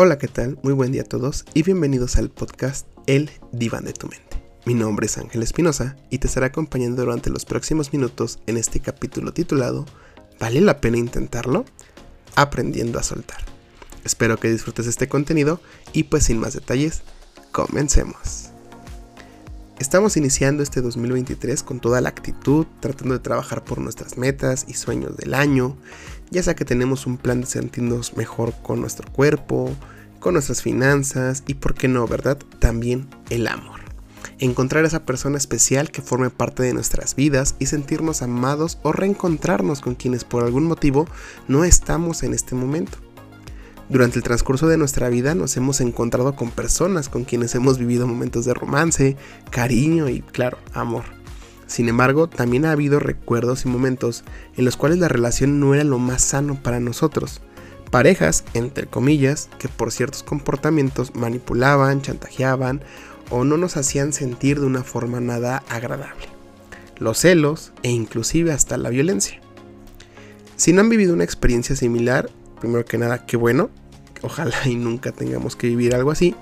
Hola, ¿qué tal? Muy buen día a todos y bienvenidos al podcast El Diván de tu Mente. Mi nombre es Ángel Espinosa y te estaré acompañando durante los próximos minutos en este capítulo titulado ¿Vale la pena intentarlo? Aprendiendo a soltar. Espero que disfrutes este contenido y pues sin más detalles, comencemos. Estamos iniciando este 2023 con toda la actitud, tratando de trabajar por nuestras metas y sueños del año, ya sea que tenemos un plan de sentirnos mejor con nuestro cuerpo, con nuestras finanzas y, por qué no, ¿verdad? También el amor. Encontrar a esa persona especial que forme parte de nuestras vidas y sentirnos amados o reencontrarnos con quienes por algún motivo no estamos en este momento. Durante el transcurso de nuestra vida nos hemos encontrado con personas con quienes hemos vivido momentos de romance, cariño y, claro, amor. Sin embargo, también ha habido recuerdos y momentos en los cuales la relación no era lo más sano para nosotros. Parejas, entre comillas, que por ciertos comportamientos manipulaban, chantajeaban o no nos hacían sentir de una forma nada agradable. Los celos e inclusive hasta la violencia. Si no han vivido una experiencia similar, primero que nada, qué bueno. Ojalá y nunca tengamos que vivir algo así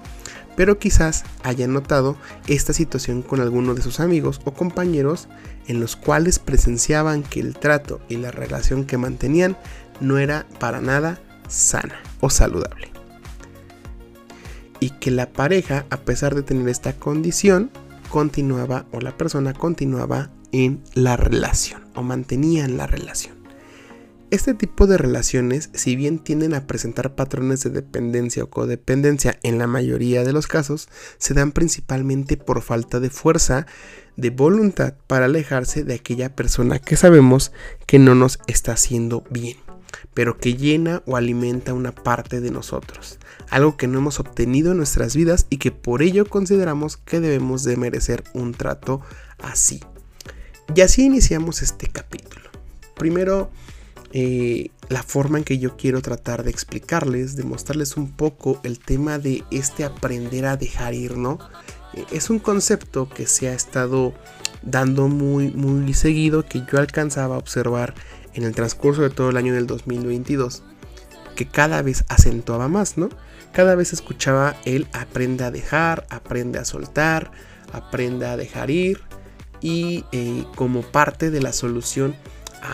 pero quizás hayan notado esta situación con alguno de sus amigos o compañeros en los cuales presenciaban que el trato y la relación que mantenían no era para nada sana o saludable. Y que la pareja, a pesar de tener esta condición, continuaba o la persona continuaba en la relación o mantenía en la relación. Este tipo de relaciones, si bien tienden a presentar patrones de dependencia o codependencia en la mayoría de los casos, se dan principalmente por falta de fuerza, de voluntad para alejarse de aquella persona que sabemos que no nos está haciendo bien, pero que llena o alimenta una parte de nosotros, algo que no hemos obtenido en nuestras vidas y que por ello consideramos que debemos de merecer un trato así. Y así iniciamos este capítulo. Primero, eh, la forma en que yo quiero tratar de explicarles, de mostrarles un poco el tema de este aprender a dejar ir, ¿no? Eh, es un concepto que se ha estado dando muy, muy seguido, que yo alcanzaba a observar en el transcurso de todo el año del 2022, que cada vez acentuaba más, ¿no? Cada vez escuchaba el aprende a dejar, aprende a soltar, aprende a dejar ir, y eh, como parte de la solución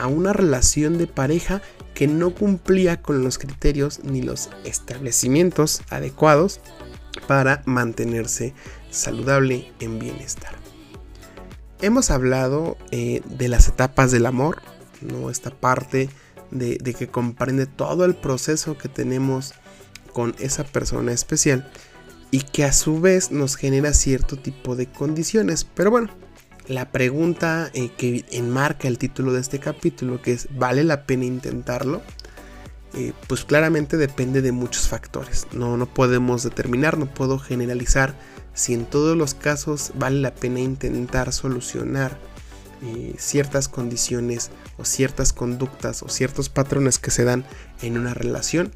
a una relación de pareja que no cumplía con los criterios ni los establecimientos adecuados para mantenerse saludable en bienestar. Hemos hablado eh, de las etapas del amor, ¿no? esta parte de, de que comprende todo el proceso que tenemos con esa persona especial y que a su vez nos genera cierto tipo de condiciones. Pero bueno, la pregunta eh, que enmarca el título de este capítulo, que es ¿vale la pena intentarlo? Eh, pues claramente depende de muchos factores. No, no podemos determinar, no puedo generalizar si en todos los casos vale la pena intentar solucionar eh, ciertas condiciones o ciertas conductas o ciertos patrones que se dan en una relación,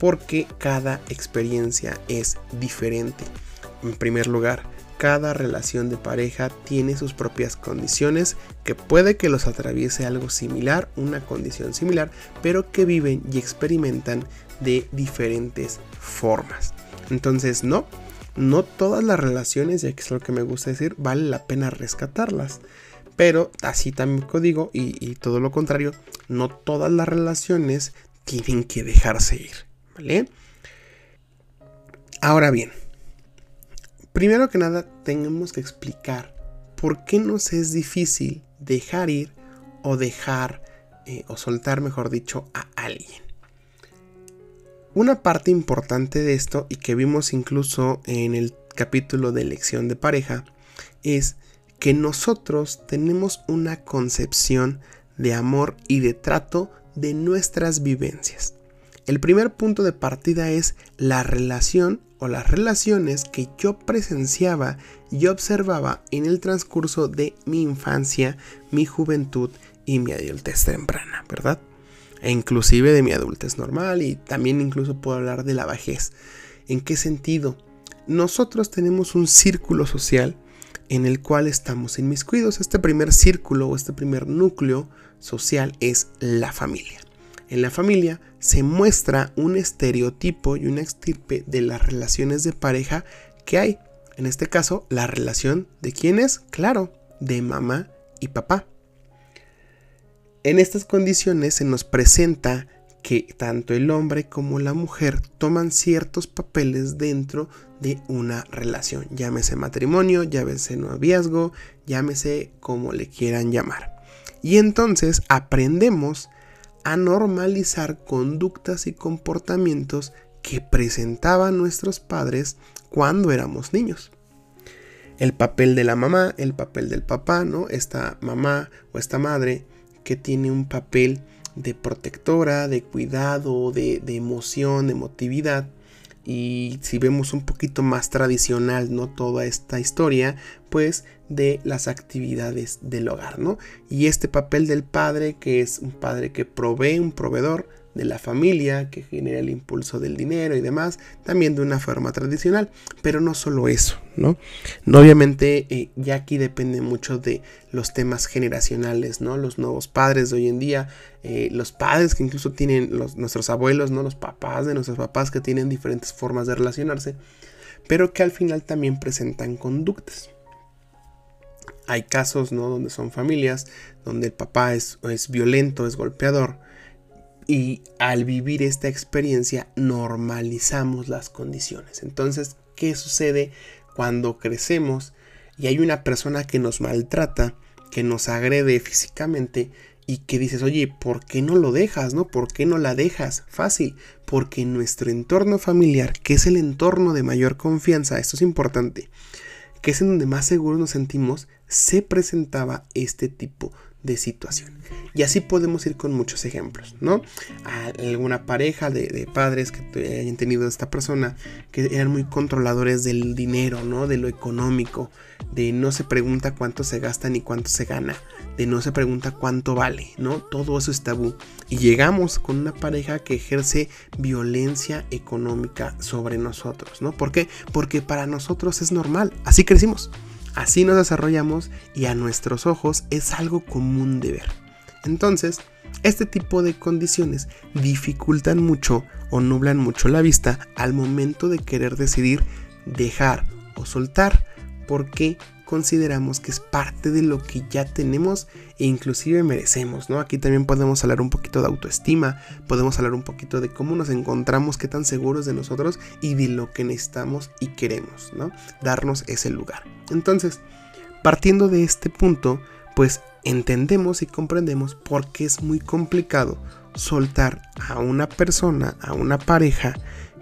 porque cada experiencia es diferente. En primer lugar, cada relación de pareja tiene sus propias condiciones que puede que los atraviese algo similar, una condición similar, pero que viven y experimentan de diferentes formas. Entonces, no, no todas las relaciones, ya que es lo que me gusta decir, vale la pena rescatarlas. Pero así también digo, y, y todo lo contrario, no todas las relaciones tienen que dejarse ir. ¿Vale? Ahora bien, Primero que nada, tenemos que explicar por qué nos es difícil dejar ir o dejar eh, o soltar, mejor dicho, a alguien. Una parte importante de esto y que vimos incluso en el capítulo de elección de pareja es que nosotros tenemos una concepción de amor y de trato de nuestras vivencias. El primer punto de partida es la relación o las relaciones que yo presenciaba y observaba en el transcurso de mi infancia, mi juventud y mi adultez temprana, ¿verdad? E inclusive de mi adultez normal y también incluso puedo hablar de la vejez. ¿En qué sentido? Nosotros tenemos un círculo social en el cual estamos inmiscuidos. Este primer círculo o este primer núcleo social es la familia. En la familia se muestra un estereotipo y una estirpe de las relaciones de pareja que hay. En este caso, la relación de quién es, claro, de mamá y papá. En estas condiciones se nos presenta que tanto el hombre como la mujer toman ciertos papeles dentro de una relación, llámese matrimonio, llámese noviazgo, llámese como le quieran llamar. Y entonces aprendemos a normalizar conductas y comportamientos que presentaban nuestros padres cuando éramos niños. El papel de la mamá, el papel del papá, ¿no? Esta mamá o esta madre que tiene un papel de protectora, de cuidado, de, de emoción, de emotividad. Y si vemos un poquito más tradicional, ¿no? Toda esta historia, pues de las actividades del hogar, ¿no? Y este papel del padre, que es un padre que provee, un proveedor, de la familia que genera el impulso del dinero y demás, también de una forma tradicional, pero no solo eso, ¿no? no obviamente eh, ya aquí depende mucho de los temas generacionales, ¿no? Los nuevos padres de hoy en día, eh, los padres que incluso tienen nuestros abuelos, ¿no? Los papás de nuestros papás que tienen diferentes formas de relacionarse, pero que al final también presentan conductas. Hay casos, ¿no? Donde son familias, donde el papá es, es violento, es golpeador, y al vivir esta experiencia normalizamos las condiciones. Entonces, ¿qué sucede cuando crecemos y hay una persona que nos maltrata, que nos agrede físicamente y que dices, oye, ¿por qué no lo dejas? ¿No? ¿Por qué no la dejas? Fácil, porque en nuestro entorno familiar, que es el entorno de mayor confianza, esto es importante, que es en donde más seguros nos sentimos, se presentaba este tipo de situación. Y así podemos ir con muchos ejemplos, ¿no? alguna pareja de, padres que hayan tenido esta persona que eran muy controladores del dinero, ¿no? De lo económico, de no se pregunta cuánto se gasta ni cuánto se gana, de no se pregunta cuánto vale, ¿no? Todo eso es tabú. Y llegamos con una pareja que ejerce violencia económica sobre nosotros, ¿no? ¿Por qué? Porque para nosotros es normal, así crecimos. Así nos desarrollamos y a nuestros ojos es algo común de ver. Entonces, este tipo de condiciones dificultan mucho o nublan mucho la vista al momento de querer decidir dejar o soltar porque consideramos que es parte de lo que ya tenemos e inclusive merecemos, ¿no? Aquí también podemos hablar un poquito de autoestima, podemos hablar un poquito de cómo nos encontramos, qué tan seguros de nosotros y de lo que necesitamos y queremos, ¿no? Darnos ese lugar. Entonces, partiendo de este punto, pues entendemos y comprendemos por qué es muy complicado soltar a una persona, a una pareja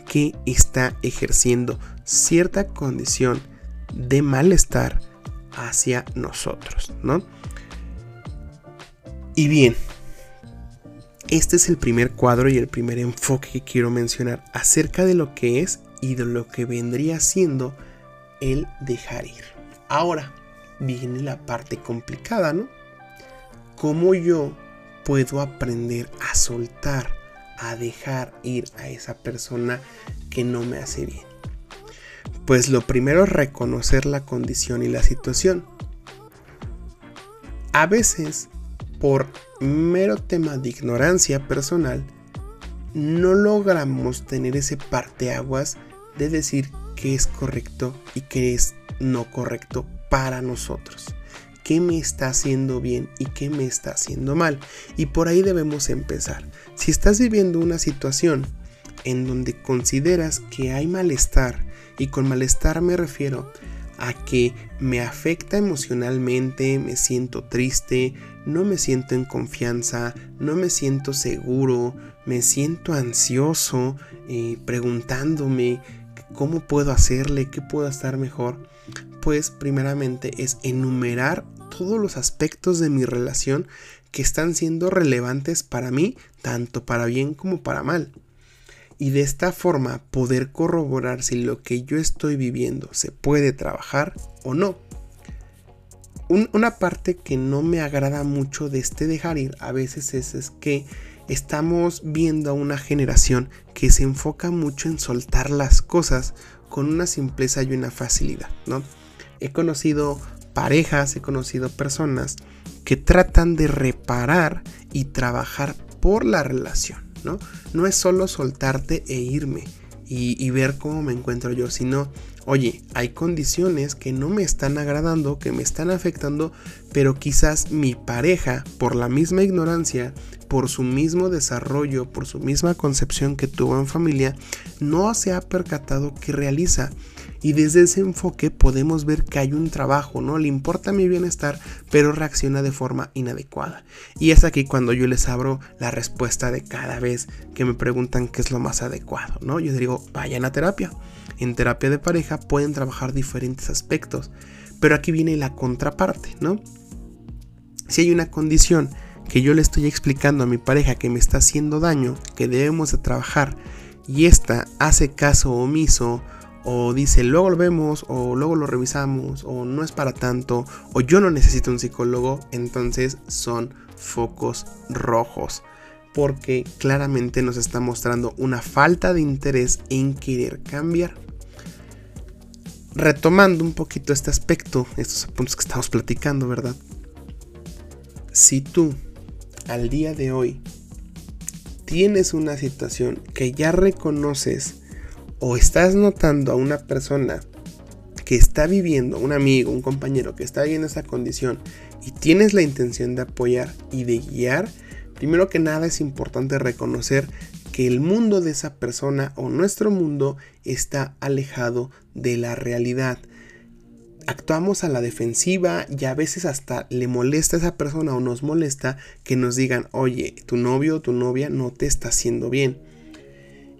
que está ejerciendo cierta condición de malestar hacia nosotros, ¿no? Y bien, este es el primer cuadro y el primer enfoque que quiero mencionar acerca de lo que es y de lo que vendría siendo el dejar ir. Ahora viene la parte complicada, ¿no? ¿Cómo yo puedo aprender a soltar, a dejar ir a esa persona que no me hace bien? Pues lo primero es reconocer la condición y la situación. A veces, por mero tema de ignorancia personal, no logramos tener ese parteaguas de decir qué es correcto y qué es no correcto para nosotros. ¿Qué me está haciendo bien y qué me está haciendo mal? Y por ahí debemos empezar. Si estás viviendo una situación en donde consideras que hay malestar, y con malestar me refiero a que me afecta emocionalmente, me siento triste, no me siento en confianza, no me siento seguro, me siento ansioso, eh, preguntándome cómo puedo hacerle, qué puedo estar mejor. Pues primeramente es enumerar todos los aspectos de mi relación que están siendo relevantes para mí, tanto para bien como para mal y de esta forma poder corroborar si lo que yo estoy viviendo se puede trabajar o no. una parte que no me agrada mucho de este dejar ir a veces es, es que estamos viendo a una generación que se enfoca mucho en soltar las cosas con una simpleza y una facilidad, ¿no? He conocido parejas, he conocido personas que tratan de reparar y trabajar por la relación, ¿no? No es solo soltarte e irme y, y ver cómo me encuentro yo, sino oye, hay condiciones que no me están agradando, que me están afectando, pero quizás mi pareja, por la misma ignorancia, por su mismo desarrollo, por su misma concepción que tuvo en familia, no se ha percatado que realiza. Y desde ese enfoque podemos ver que hay un trabajo, ¿no? Le importa mi bienestar, pero reacciona de forma inadecuada. Y es aquí cuando yo les abro la respuesta de cada vez que me preguntan qué es lo más adecuado, ¿no? Yo digo, vayan a terapia. En terapia de pareja pueden trabajar diferentes aspectos, pero aquí viene la contraparte, ¿no? Si hay una condición que yo le estoy explicando a mi pareja que me está haciendo daño, que debemos de trabajar, y esta hace caso omiso, o dice luego lo vemos, o luego lo revisamos, o no es para tanto, o yo no necesito un psicólogo, entonces son focos rojos porque claramente nos está mostrando una falta de interés en querer cambiar retomando un poquito este aspecto, estos puntos que estamos platicando, ¿verdad? Si tú al día de hoy tienes una situación que ya reconoces o estás notando a una persona que está viviendo, un amigo, un compañero que está viviendo esa condición y tienes la intención de apoyar y de guiar, primero que nada es importante reconocer que el mundo de esa persona o nuestro mundo está alejado de la realidad. Actuamos a la defensiva y a veces hasta le molesta a esa persona o nos molesta que nos digan, oye, tu novio o tu novia no te está haciendo bien.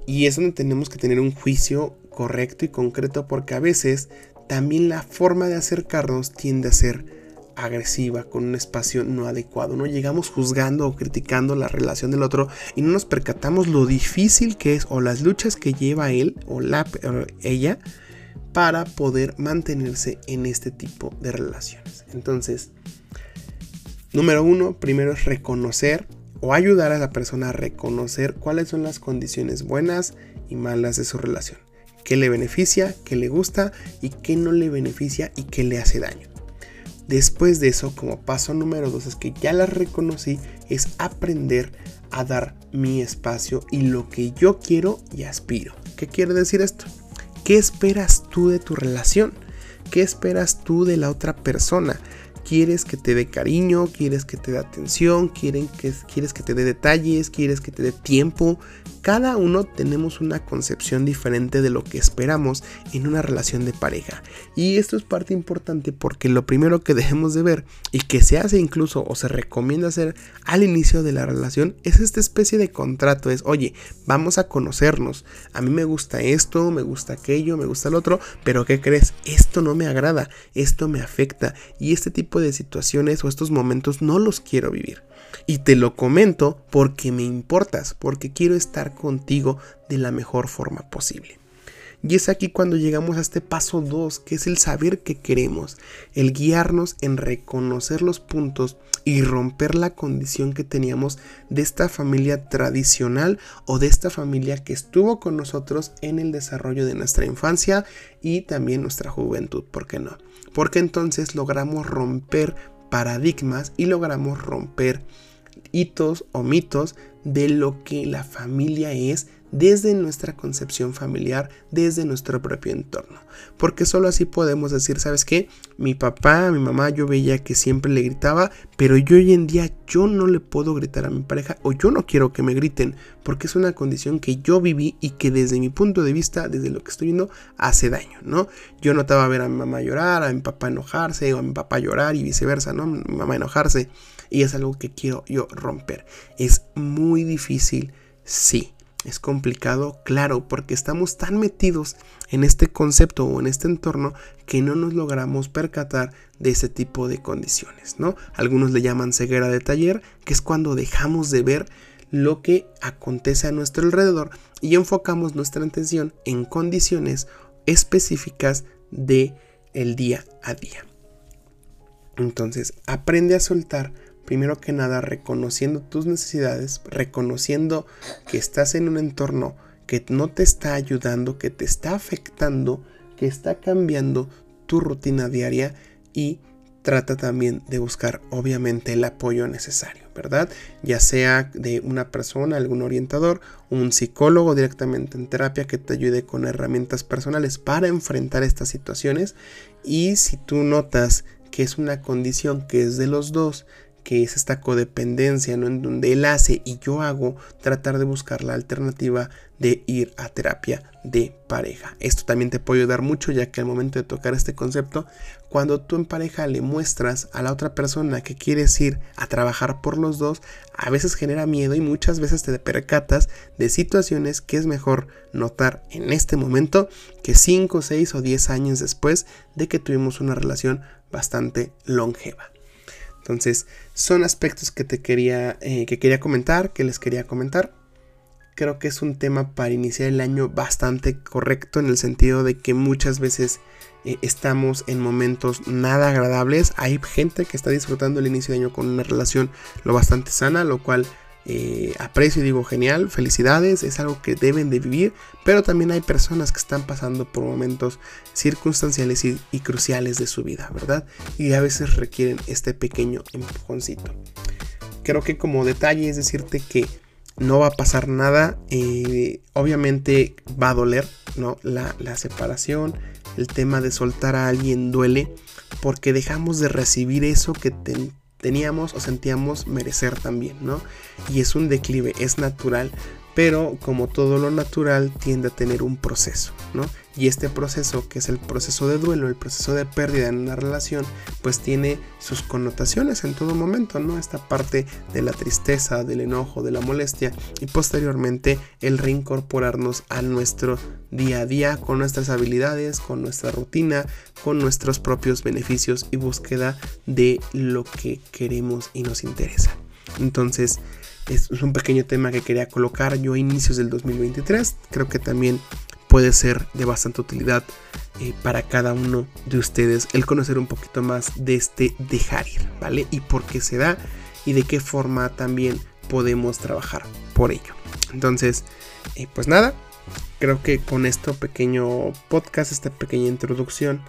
Y es donde tenemos que tener un juicio correcto y concreto porque a veces también la forma de acercarnos tiende a ser agresiva, con un espacio no adecuado. No llegamos juzgando o criticando la relación del otro y no nos percatamos lo difícil que es o las luchas que lleva él o, la, ella para poder mantenerse en este tipo de relaciones. Entonces, número uno, primero es reconocer o ayudar a la persona a reconocer cuáles son las condiciones buenas y malas de su relación. ¿Qué le beneficia, qué le gusta y qué no le beneficia y qué le hace daño? Después de eso, como paso número dos, es que ya las reconocí, es aprender a dar mi espacio y lo que yo quiero y aspiro. ¿Qué quiere decir esto? ¿Qué esperas tú de tu relación? ¿Qué esperas tú de la otra persona? Quieres que te dé cariño, quieres que te dé atención, quieren que, quieres que te dé detalles, quieres que te dé tiempo. Cada uno tenemos una concepción diferente de lo que esperamos en una relación de pareja. Y esto es parte importante porque lo primero que debemos de ver y que se hace incluso o se recomienda hacer al inicio de la relación es esta especie de contrato. Es, oye, vamos a conocernos. A mí me gusta esto, me gusta aquello, me gusta el otro, pero ¿qué crees? Esto no me agrada, esto me afecta. Y este tipo de situaciones o estos momentos no los quiero vivir. Y te lo comento porque me importas, porque quiero estar contigo de la mejor forma posible. Y es aquí cuando llegamos a este paso 2, que es el saber que queremos, el guiarnos en reconocer los puntos y romper la condición que teníamos de esta familia tradicional o de esta familia que estuvo con nosotros en el desarrollo de nuestra infancia y también nuestra juventud, ¿por qué no? Porque entonces logramos romper paradigmas y logramos romper hitos o mitos de lo que la familia es desde nuestra concepción familiar, desde nuestro propio entorno. Porque solo así podemos decir, ¿sabes qué? Mi papá, mi mamá, yo veía que siempre le gritaba, pero yo hoy en día yo no le puedo gritar a mi pareja o yo no quiero que me griten, porque es una condición que yo viví y que desde mi punto de vista, desde lo que estoy viendo, hace daño, ¿no? Yo notaba ver a mi mamá llorar, a mi papá enojarse o a mi papá llorar y viceversa, ¿no? Mi mamá enojarse y es algo que quiero yo romper. Es muy difícil, sí es complicado, claro, porque estamos tan metidos en este concepto o en este entorno que no nos logramos percatar de ese tipo de condiciones, ¿no? Algunos le llaman ceguera de taller, que es cuando dejamos de ver lo que acontece a nuestro alrededor y enfocamos nuestra atención en condiciones específicas de el día a día. Entonces, aprende a soltar primero que nada reconociendo tus necesidades, reconociendo que estás en un entorno que no te está ayudando, que te está afectando, que está cambiando tu rutina diaria y trata también de buscar obviamente el apoyo necesario, ¿verdad? Ya sea de una persona, algún orientador, un psicólogo directamente en terapia que te ayude con herramientas personales para enfrentar estas situaciones. Y si tú notas que es una condición que es de los dos, que es esta codependencia, ¿no? En donde él hace y yo hago, tratar de buscar la alternativa de ir a terapia de pareja. Esto también te puede ayudar mucho ya que al momento de tocar este concepto, cuando tú en pareja le muestras a la otra persona que quieres ir a trabajar por los dos, a veces genera miedo y muchas veces te percatas de situaciones que es mejor notar en este momento que 5, 6 o 10 años después de que tuvimos una relación bastante longeva. Entonces, son aspectos que te quería, eh, que quería comentar, que les quería comentar. Creo que es un tema para iniciar el año bastante correcto en el sentido de que muchas veces eh, estamos en momentos nada agradables. Hay gente que está disfrutando el inicio de año con una relación lo bastante sana, lo cual eh, aprecio y digo genial, felicidades, es algo que deben de vivir, pero también hay personas que están pasando por momentos circunstanciales y, cruciales de su vida, ¿verdad? Y a veces requieren este pequeño empujoncito. Creo que como detalle es decirte que no va a pasar nada, eh, obviamente va a doler, ¿no? La, la separación, el tema de soltar a alguien duele, porque dejamos de recibir eso que te, teníamos o sentíamos merecer también, ¿no? Y es un declive, es natural, pero como todo lo natural tiende a tener un proceso, ¿no? Y este proceso, que es el proceso de duelo, el proceso de pérdida en una relación, pues tiene sus connotaciones en todo momento, ¿no? Esta parte de la tristeza, del enojo, de la molestia y posteriormente el reincorporarnos a nuestro día a día con nuestras habilidades, con nuestra rutina, con nuestros propios beneficios y búsqueda de lo que queremos y nos interesa. Entonces, es un pequeño tema que quería colocar yo a inicios del 2023. Creo que también puede ser de bastante utilidad eh, para cada uno de ustedes el conocer un poquito más de este dejar ir, ¿vale? Y por qué se da y de qué forma también podemos trabajar por ello. Entonces, eh, pues nada, creo que con este pequeño podcast, esta pequeña introducción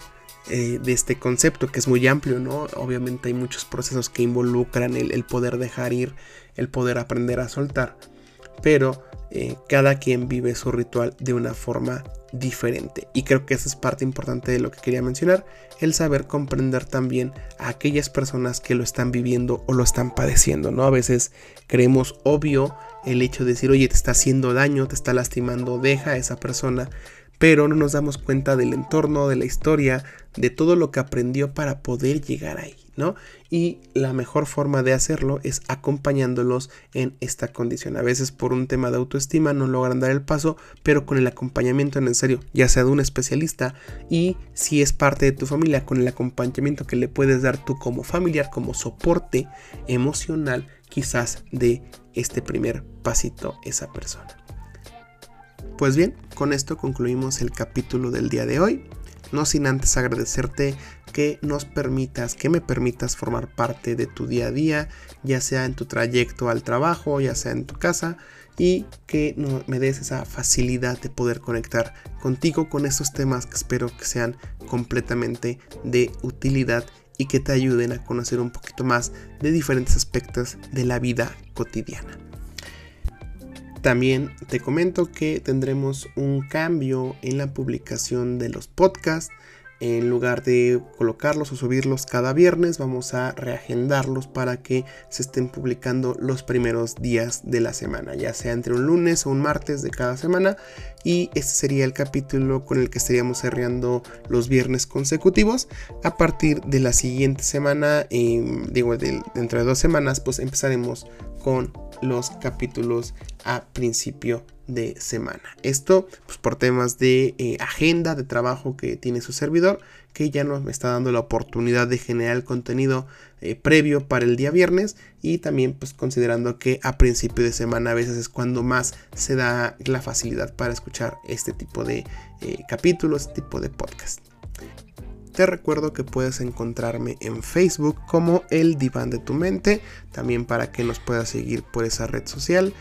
eh, de este concepto que es muy amplio, ¿no? Obviamente hay muchos procesos que involucran el poder dejar ir, el poder aprender a soltar, pero eh, cada quien vive su ritual de una forma diferente. Y creo que esa es parte importante de lo que quería mencionar, el saber comprender también a aquellas personas que lo están viviendo o lo están padeciendo, ¿no? A veces creemos obvio el hecho de decir, oye, te está haciendo daño, te está lastimando, deja a esa persona, pero no nos damos cuenta del entorno, de la historia, de todo lo que aprendió para poder llegar ahí. ¿no? Y la mejor forma de hacerlo es acompañándolos en esta condición. A veces por un tema de autoestima no logran dar el paso, pero con el acompañamiento en serio, ya sea de un especialista y si es parte de tu familia, con el acompañamiento que le puedes dar tú como familiar, como soporte emocional, quizás de este primer pasito esa persona. Pues bien, con esto concluimos el capítulo del día de hoy no sin antes agradecerte que nos permitas, que me permitas formar parte de tu día a día, ya sea en tu trayecto al trabajo, ya sea en tu casa, y que me des esa facilidad de poder conectar contigo con estos temas que espero que sean completamente de utilidad y que te ayuden a conocer un poquito más de diferentes aspectos de la vida cotidiana. También te comento que tendremos un cambio en la publicación de los podcasts. En lugar de colocarlos o subirlos cada viernes, vamos a reagendarlos para que se estén publicando los primeros días de la semana, ya sea entre un lunes o un martes de cada semana. Y este sería el capítulo con el que estaríamos cerrando los viernes consecutivos. A partir de la siguiente semana, em, digo, dentro de dos semanas, pues empezaremos con los capítulos a principio de semana. Esto pues, por temas de eh, agenda, de trabajo que tiene su servidor, que ya nos está dando la oportunidad de generar contenido eh, previo para el día viernes y también pues considerando que a principio de semana a veces es cuando más se da la facilidad para escuchar este tipo de eh, capítulos, este tipo de podcast. Te recuerdo que puedes encontrarme en Facebook como El Diván de tu Mente, también para que nos puedas seguir por esa red social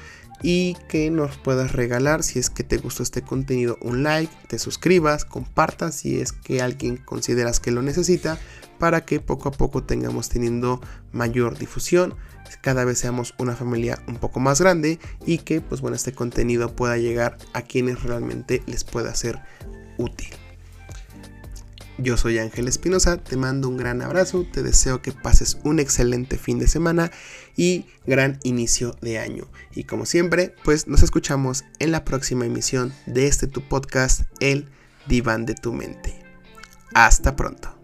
y que nos puedas regalar si es que te gustó este contenido un like, te suscribas, compartas si es que alguien consideras que lo necesita para que poco a poco tengamos teniendo mayor difusión, cada vez seamos una familia un poco más grande y que pues bueno este contenido pueda llegar a quienes realmente les pueda ser útil. Yo soy Ángel Espinosa, te mando un gran abrazo, te deseo que pases un excelente fin de semana y gran inicio de año. Y como siempre, pues nos escuchamos en la próxima emisión de este tu podcast, El Diván de tu Mente. Hasta pronto.